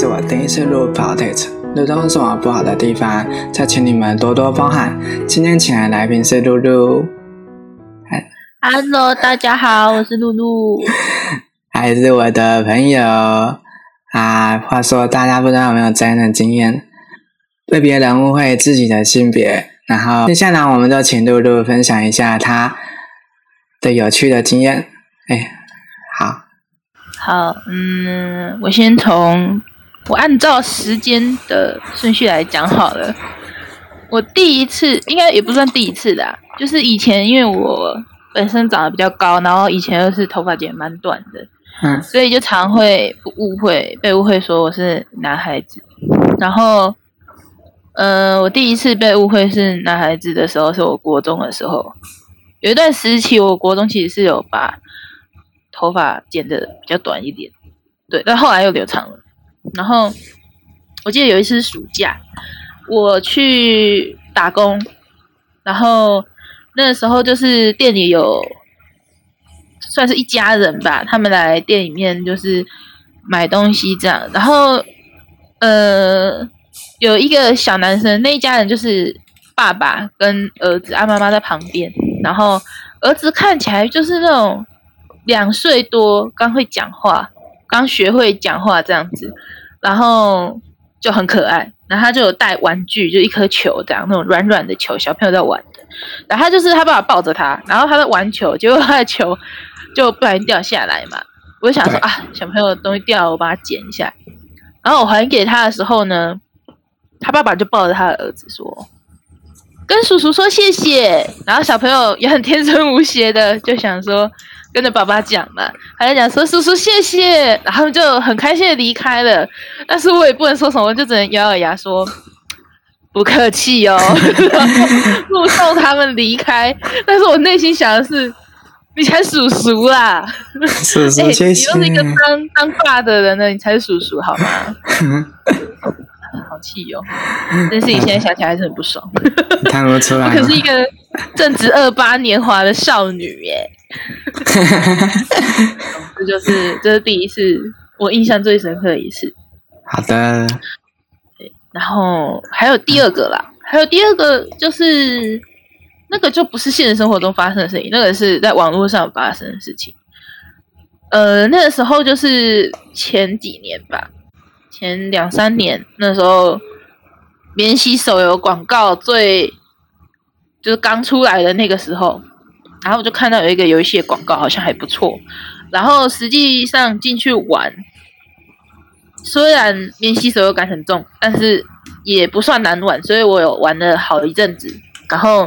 是我第一次录 podcast，录中有什么不好的地方，再请你们多多包涵。今天请来来宾是露露，嗨，Hello，大家好，我是露露，还是我的朋友啊。话说，大家不知道有没有这样的经验，被别人误会自己的性别？然后接下来，我们就请露露分享一下她的有趣的经验。哎，好。好，嗯，我先从我按照时间的顺序来讲好了。我第一次应该也不算第一次的，就是以前因为我本身长得比较高，然后以前又是头发剪蛮短的，嗯，所以就常会误会被误会说我是男孩子。然后，呃，我第一次被误会是男孩子的时候，是我国中的时候，有一段时期，我国中其实是有把。头发剪的比较短一点，对，但后来又留长了。然后我记得有一次暑假，我去打工，然后那时候就是店里有算是一家人吧，他们来店里面就是买东西这样。然后呃，有一个小男生，那一家人就是爸爸跟儿子，啊妈妈在旁边，然后儿子看起来就是那种。两岁多，刚会讲话，刚学会讲话这样子，然后就很可爱。然后他就有带玩具，就一颗球这样，那种软软的球，小朋友在玩的。然后他就是他爸爸抱着他，然后他在玩球，结果他的球就不小心掉下来嘛。我就想说啊，小朋友的东西掉了，我把它捡一下。然后我还给他的时候呢，他爸爸就抱着他的儿子说：“跟叔叔说谢谢。”然后小朋友也很天真无邪的就想说。跟着爸爸讲嘛，还在讲说叔叔谢谢，然后就很开心的离开了。但是我也不能说什么，就只能咬咬牙说不客气哦，目送他们离开。但是我内心想的是，你才叔叔啦，叔叔 谢谢。你又是一个当当爸的人了，你才是叔叔好吗？好气哟！但是你现在想起来还是很不爽。看不出来，我可是一个正值二八年华的少女耶。这就是这是第一次，我印象最深刻的一次。好的。然后还有第二个啦，还有第二个就是那个就不是现实生活中发生的事情，那个是在网络上发生的事情。呃，那个时候就是前几年吧，前两三年那时候，免洗手游广告最就是刚出来的那个时候。然后我就看到有一个游戏的广告，好像还不错。然后实际上进去玩，虽然免息手游感很重，但是也不算难玩，所以我有玩了好一阵子。然后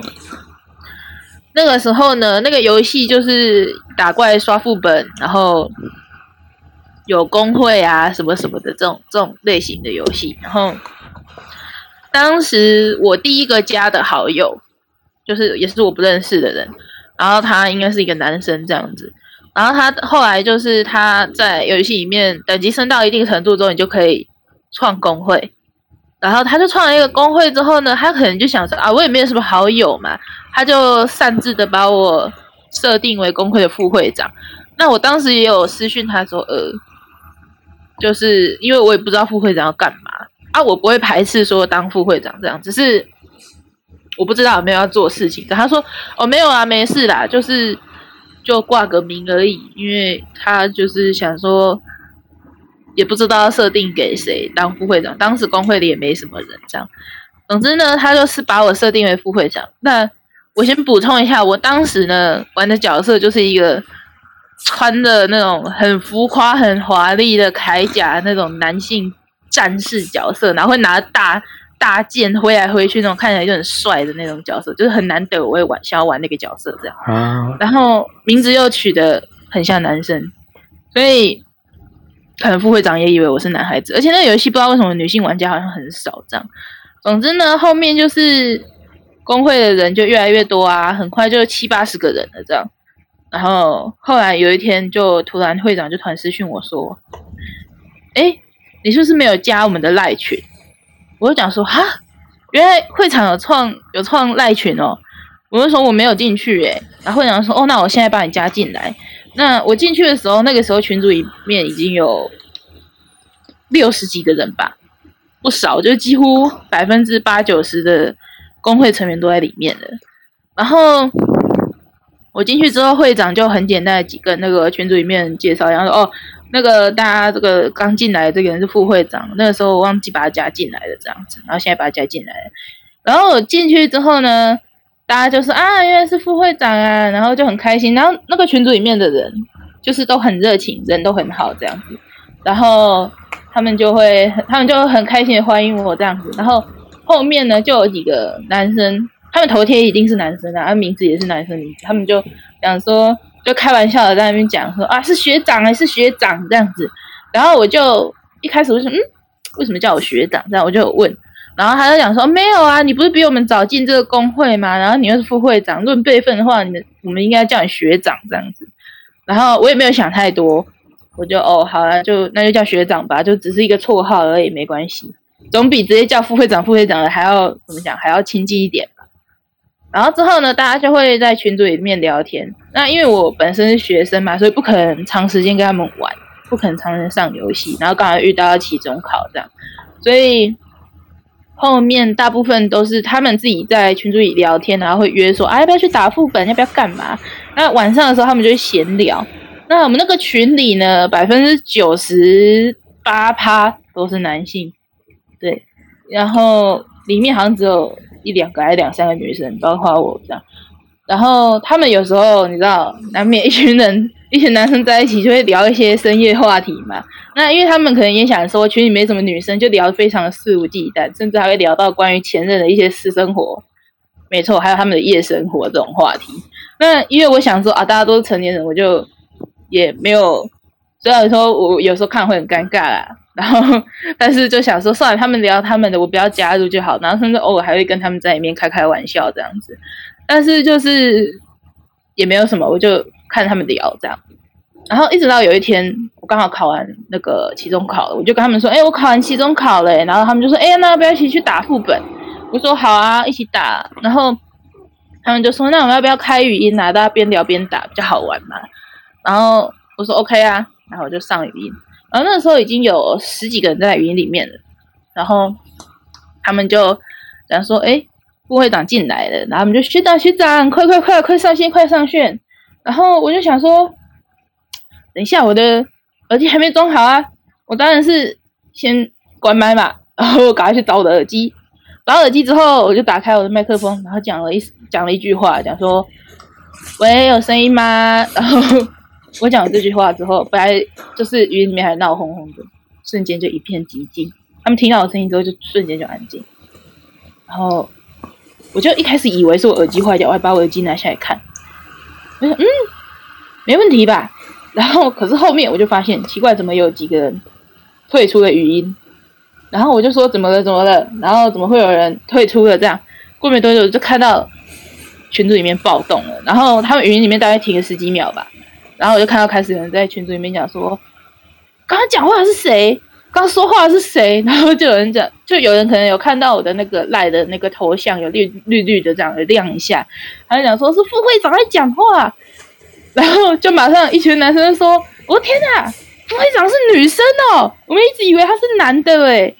那个时候呢，那个游戏就是打怪刷副本，然后有工会啊什么什么的这种这种类型的游戏。然后当时我第一个加的好友，就是也是我不认识的人。然后他应该是一个男生这样子，然后他后来就是他在游戏里面等级升到一定程度之后，你就可以创工会。然后他就创了一个工会之后呢，他可能就想说啊，我也没有什么好友嘛，他就擅自的把我设定为工会的副会长。那我当时也有私讯他说，呃，就是因为我也不知道副会长要干嘛啊，我不会排斥说当副会长这样，只是。我不知道有没有要做事情，他说哦没有啊，没事啦，就是就挂个名而已，因为他就是想说，也不知道要设定给谁当副会长，当时工会里也没什么人，这样。总之呢，他就是把我设定为副会长。那我先补充一下，我当时呢玩的角色就是一个穿的那种很浮夸、很华丽的铠甲那种男性战士角色，然后会拿大。大剑挥来挥去那种看起来就很帅的那种角色，就是很难得我会玩想要玩那个角色这样。然后名字又取得很像男生，所以可能副会长也以为我是男孩子。而且那个游戏不知道为什么女性玩家好像很少这样。总之呢，后面就是工会的人就越来越多啊，很快就七八十个人了这样。然后后来有一天，就突然会长就突然私讯我说：“哎，你是不是没有加我们的赖群？”我就讲说哈，原来会场有创有创赖群哦。我就说我没有进去诶，然后会长说哦，那我现在把你加进来。那我进去的时候，那个时候群组里面已经有六十几个人吧，不少，就几乎百分之八九十的工会成员都在里面的。然后我进去之后，会长就很简单的几个那个群组里面介绍，然后说哦，那个大家这个刚进来的这个人是副会长，那个时候我忘记把他加进来了这样子，然后现在把他加进来了。然后我进去之后呢，大家就是啊，原来是副会长啊，然后就很开心。然后那个群组里面的人就是都很热情，人都很好这样子，然后他们就会他们就很开心的欢迎我这样子。然后后面呢，就有几个男生。他们头贴一定是男生啊，他名字也是男生名字，他们就讲说，就开玩笑的在那边讲说啊，是学长还是学长这样子。然后我就一开始我就嗯，为什么叫我学长？这样我就问，然后他就讲说没有啊，你不是比我们早进这个工会吗？然后你又是副会长，论辈分的话，你们我们应该叫你学长这样子。然后我也没有想太多，我就哦好了，就那就叫学长吧，就只是一个绰号而已，没关系，总比直接叫副会长、副会长的还要怎么讲，还要亲近一点。然后之后呢，大家就会在群组里面聊天。那因为我本身是学生嘛，所以不可能长时间跟他们玩，不可能常常上游戏。然后刚好遇到期中考这样，所以后面大部分都是他们自己在群组里聊天，然后会约说，啊要不要去打副本，要不要干嘛？那晚上的时候他们就会闲聊。那我们那个群里呢，百分之九十八趴都是男性，对，然后里面好像只有。一两个还是两三个女生，包括我这样，然后他们有时候你知道，难免一群人、一群男生在一起就会聊一些深夜话题嘛。那因为他们可能也想说群里没什么女生，就聊得非常的肆无忌惮，甚至还会聊到关于前任的一些私生活。没错，还有他们的夜生活这种话题。那因为我想说啊，大家都是成年人，我就也没有，虽然说我有时候看会很尴尬啦。然后，但是就想说，算了，他们聊他们的，我不要加入就好。然后甚至偶尔还会跟他们在里面开开玩笑这样子，但是就是也没有什么，我就看他们聊这样。然后一直到有一天，我刚好考完那个期中考了，我就跟他们说：“哎，我考完期中考了。”然后他们就说：“哎，那要不要一起去打副本？”我说：“好啊，一起打。”然后他们就说：“那我们要不要开语音啊？大家边聊边打比较好玩嘛。”然后我说：“OK 啊。”然后我就上语音。然后那时候已经有十几个人在语音里面了，然后他们就讲说：“哎，副会长进来了。”然后我们就学长学长，快快快快上线，快上线！然后我就想说，等一下我的耳机还没装好啊，我当然是先关麦嘛，然后赶快去找我的耳机。找耳机之后，我就打开我的麦克风，然后讲了一讲了一句话，讲说：“喂，有声音吗？”然后。我讲了这句话之后，本来就是语音里面还闹哄哄的，瞬间就一片寂静。他们听到我声音之后，就瞬间就安静。然后我就一开始以为是我耳机坏掉，我还把我耳机拿下来看。我想：“嗯，没问题吧？”然后可是后面我就发现奇怪，怎么有几个人退出了语音？然后我就说：“怎么了？怎么了？”然后怎么会有人退出了？这样过没多久就看到群组里面暴动了。然后他们语音里面大概停了十几秒吧。然后我就看到开始有人在群组里面讲说，刚刚讲话的是谁？刚刚说话的是谁？然后就有人讲，就有人可能有看到我的那个赖的那个头像有绿绿绿的这样亮一下，他就讲说是副会长在讲话，然后就马上一群男生说：“我天哪，副会长是女生哦！我们一直以为他是男的诶。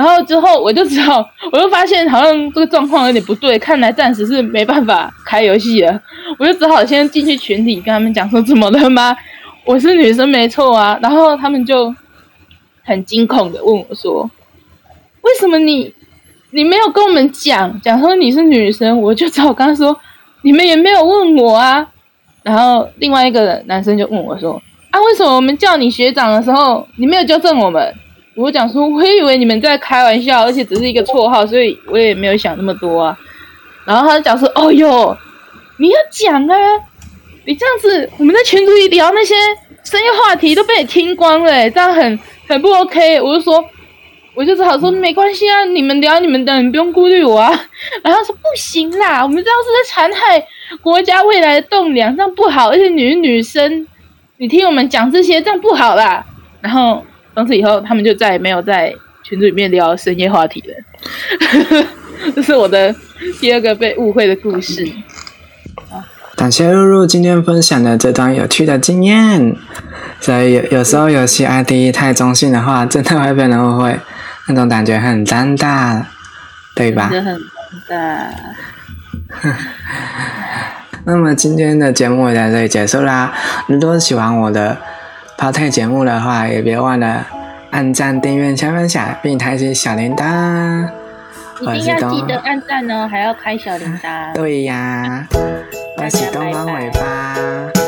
然后之后我就知道，我就发现好像这个状况有点不对，看来暂时是没办法开游戏了。我就只好先进去群体跟他们讲说怎么了吗？我是女生没错啊。然后他们就很惊恐的问我说：“为什么你你没有跟我们讲讲说你是女生？”我就只好跟他说：“你们也没有问我啊。”然后另外一个男生就问我说：“啊，为什么我们叫你学长的时候，你没有纠正我们？”我讲说，我以为你们在开玩笑，而且只是一个绰号，所以我也没有想那么多啊。然后他就讲说：“哦哟，你要讲啊！你这样子，我们在群组里聊那些深夜话题都被你听光了，这样很很不 OK。”我就说，我就只好说没关系啊，你们聊你们的，你不用顾虑我啊。然后说不行啦，我们这样是在残害国家未来的栋梁，这样不好，而且你是女生，你听我们讲这些，这样不好啦。然后。从此以后，他们就再也没有在群组里面聊深夜话题了。这是我的第二个被误会的故事。感谢露露今天分享的这段有趣的经验。所以有有时候游戏 ID 太中性的话，真的会被人误会，那种感觉很尴尬，对吧？真的很尴尬。那么今天的节目也在这里结束啦。如果喜欢我的 p 配节目的话，也别忘了按赞、订阅、加分享，并开启小铃铛。一定要记得按赞哦，还要开小铃铛。对呀，我是东方尾巴。